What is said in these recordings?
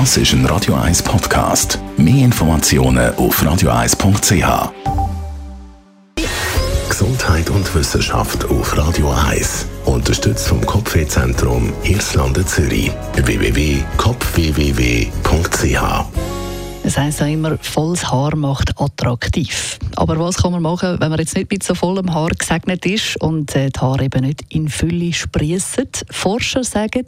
Das ist ein Radio 1 Podcast. Mehr Informationen auf radio1.ch. Gesundheit und Wissenschaft auf Radio 1. Unterstützt vom Kopfwehzentrum Irlande Zürich. www.kopfwww.ch es heisst ja immer, volles Haar macht attraktiv. Aber was kann man machen, wenn man jetzt nicht mit so vollem Haar gesegnet ist und äh, die Haare eben nicht in Fülle sprießen? Forscher sagen,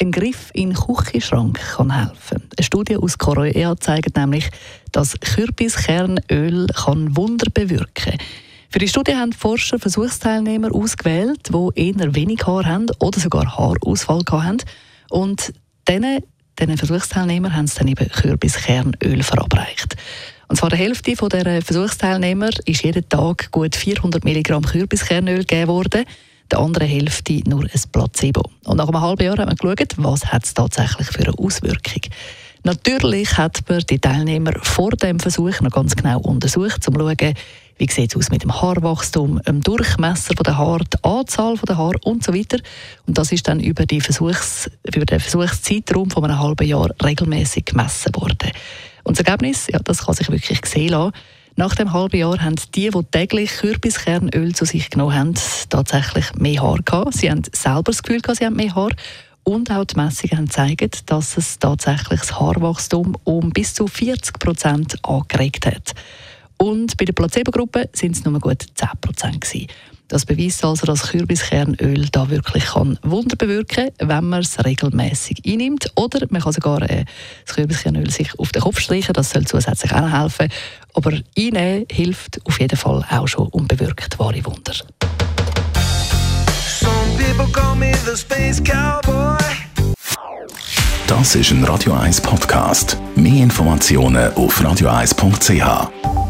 ein Griff in den Küchenschrank kann helfen. Eine Studie aus Korea zeigt nämlich, dass Kürbiskernöl kann Wunder bewirken kann. Für die Studie haben Forscher Versuchsteilnehmer ausgewählt, die eher wenig Haar haben oder sogar Haarausfall haben. Und denen diesen Versuchsteilnehmern haben sie dann eben Kürbiskernöl verabreicht. Und zwar der Hälfte der Versuchsteilnehmer ist jeden Tag gut 400 Milligramm Kürbiskernöl gegeben worden, der anderen Hälfte nur ein Placebo. Und nach einem halben Jahr haben wir geschaut, was es tatsächlich für eine Auswirkung. Natürlich hat man die Teilnehmer vor dem Versuch noch ganz genau untersucht, um zu schauen, wie sieht es aus mit dem Haarwachstum, dem Durchmesser der Haare, die Anzahl der Haare und so weiter. Und das ist dann über, die Versuchs, über den Versuchszeitraum von einem halben Jahr regelmäßig gemessen worden. Und das Ergebnis, ja, das kann sich wirklich sehen lassen. Nach dem halben Jahr haben die, die täglich Kürbiskernöl zu sich genommen haben, tatsächlich mehr Haar gehabt. Sie haben selber das Gefühl sie haben mehr Haar. Und auch die Messungen haben gezeigt, dass es tatsächlich das Haarwachstum um bis zu 40 Prozent angeregt hat. Und bei der Placebo-Gruppe sind es nur gut 10 Prozent. Das beweist also, dass Kürbiskernöl da wirklich kann Wunder bewirken kann, wenn man es regelmäßig einnimmt. Oder man kann sogar äh, das Kürbiskernöl sich auf den Kopf streichen, das soll zusätzlich auch helfen. Aber einnehmen hilft auf jeden Fall auch schon und bewirkt wahre Wunder. Das ist ein Radio 1 Podcast. Mehr Informationen auf radio1.ch.